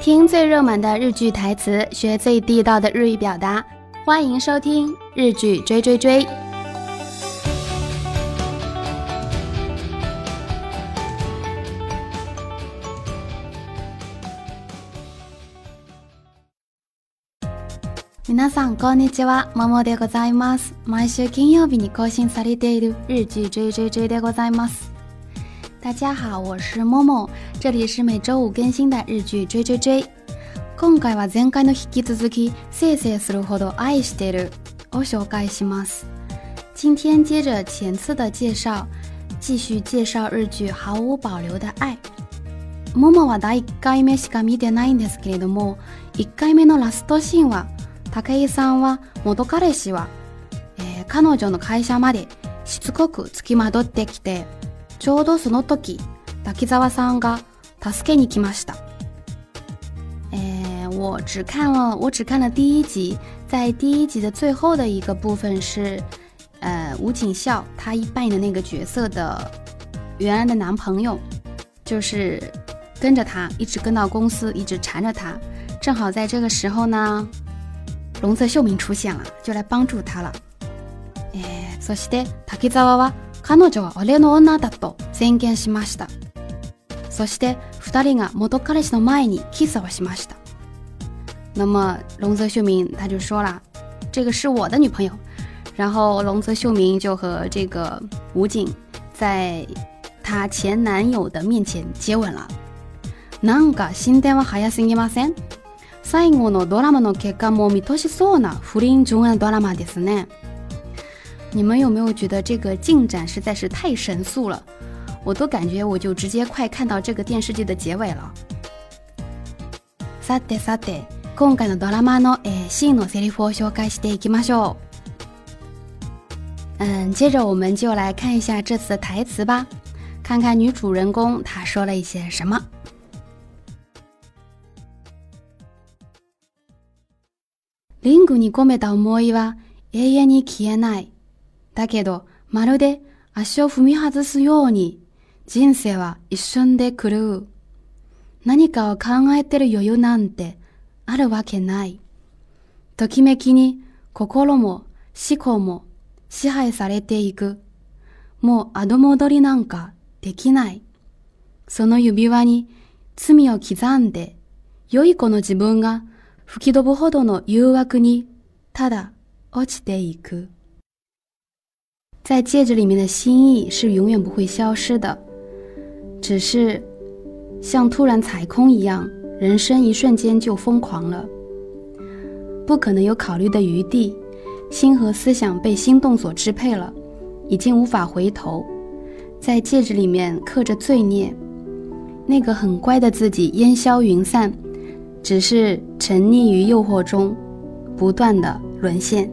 听最热门的日剧台词，学最地道的日语表达，欢迎收听《日剧追追追》。皆さんこんにちは、m o ございます。毎週金曜日に更新されている日剧追追追でございます。大家好，我是モモ，这里是每周五更新的日剧追追追。今回は前回の引き続き、せいせいするほど愛してるを紹介します。今天接着前次的介绍，继续介绍日剧《毫无保留的爱》。モモは第1回目しか見てないんですけれども、1回目のラストシーンは、武井さんは元彼氏は、えー、彼女の会社までしつこく付きまどってきて、ちょうどその時、滝沢さんが助けに来ました。哎，我只看了我只看了第一集，在第一集的最后的一个部分是，呃，吴景孝他扮演的那个角色的原来的男朋友，就是跟着他一直跟到公司，一直缠着他。正好在这个时候呢，龙泽秀明出现了，就来帮助他了。え、そして滝沢は。彼女は俺の女だと宣言しましたそして2人が元彼氏の前にキスをしました那么龙泽秀明他就说啦这个是我的女朋友然后龙泽秀明就和这个武警在她前男友的面前接吻了なんか進展は早すぎません最後のドラマの結果も見通しそうな不倫中愛ドラマですね。你们有没有觉得这个进展实在是太神速了？我都感觉我就直接快看到这个电视剧的结尾了。さてさて、今回のドラマのシーンのセリフを紹介していきましょう。嗯，接着我们就来看一下这次的台词吧，看看女主人公她说了一些什么。リングに込めた思いは永遠に消えない。だけど、まるで足を踏み外すように、人生は一瞬で狂う。何かを考えてる余裕なんてあるわけない。ときめきに心も思考も支配されていく。もう後戻りなんかできない。その指輪に罪を刻んで、良い子の自分が吹き飛ぶほどの誘惑に、ただ落ちていく。在戒指里面的心意是永远不会消失的，只是像突然踩空一样，人生一瞬间就疯狂了，不可能有考虑的余地，心和思想被心动所支配了，已经无法回头。在戒指里面刻着罪孽，那个很乖的自己烟消云散，只是沉溺于诱惑中，不断的沦陷。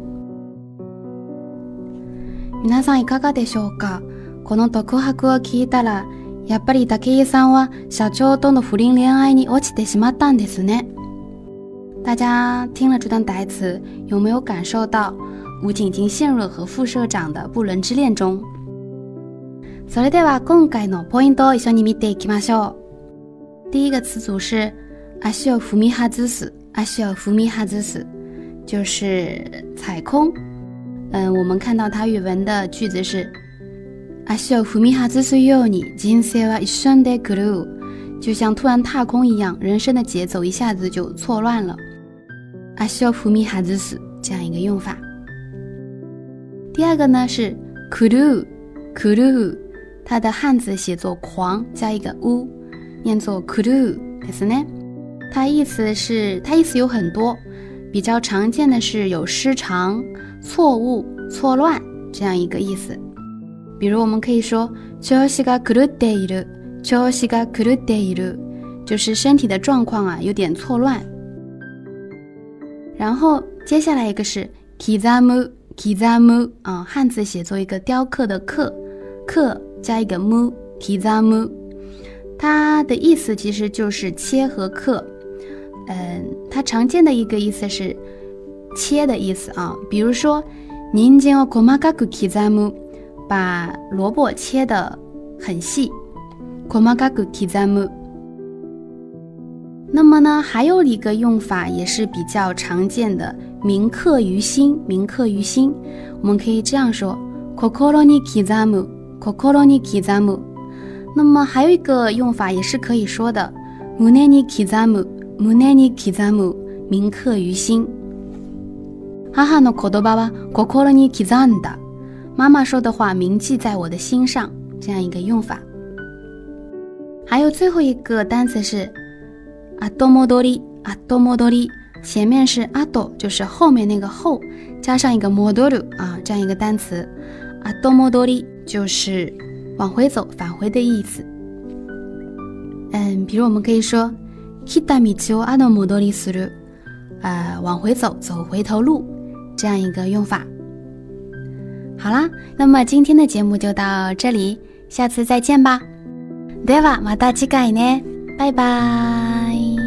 皆さんいかがでしょうかこの独白を聞いたら、やっぱり武井さんは社長との不倫恋愛に落ちてしまったんですね。大家听了这段台词，有没有感受到吴景已陷入了和副社长的不伦之恋中？それでは今回のポイントを一緒に見ていきましょう。第一个词组是足を踏み外す，足を踏み外す，就是踩空。嗯，我们看到它语文的句子是“阿秀福米哈子是有你，人生啊一瞬间哭鲁，就像突然踏空一样，人生的节奏一下子就错乱了。”阿秀福米哈子这样一个用法。第二个呢是“哭鲁哭鲁”，它的汉字写作“狂”，加一个“乌”，念作“哭鲁”。可是呢，它意思是它意思有很多，比较常见的是有失常。错误、错乱这样一个意思，比如我们可以说 “chōxi gā kūl děi l ù c h i d i l 就是身体的状况啊有点错乱。然后接下来一个是 “kizamu”，“kizamu” 啊，汉字写作一个雕刻的“刻”，“刻”加一个 “mu”，“kizamu”，它的意思其实就是切和刻。嗯，它常见的一个意思是。切的意思啊，比如说，您将我細马嘎古提把萝卜切的很细。可马嘎古提那么呢，还有一个用法也是比较常见的，铭刻于心。铭刻于心，我们可以这样说，可可罗尼提在木，可那么还有一个用法也是可以说的，木奈尼提在木，木奈铭刻于心。阿哈诺科多巴巴，我哭了。你记得的，妈妈说的话铭记在我的心上，这样一个用法。还有最后一个单词是啊多莫多里啊多莫多里，前面是阿多，就是后面那个后加上一个莫多路啊，这样一个单词啊多莫多里就是往回走、返回的意思。嗯，比如我们可以说 kita mi chiu n o mo 多里 su lu，啊，往回走，走回头路。这样一个用法，好啦，那么今天的节目就到这里，下次再见吧，ではまた次回ね、拜拜。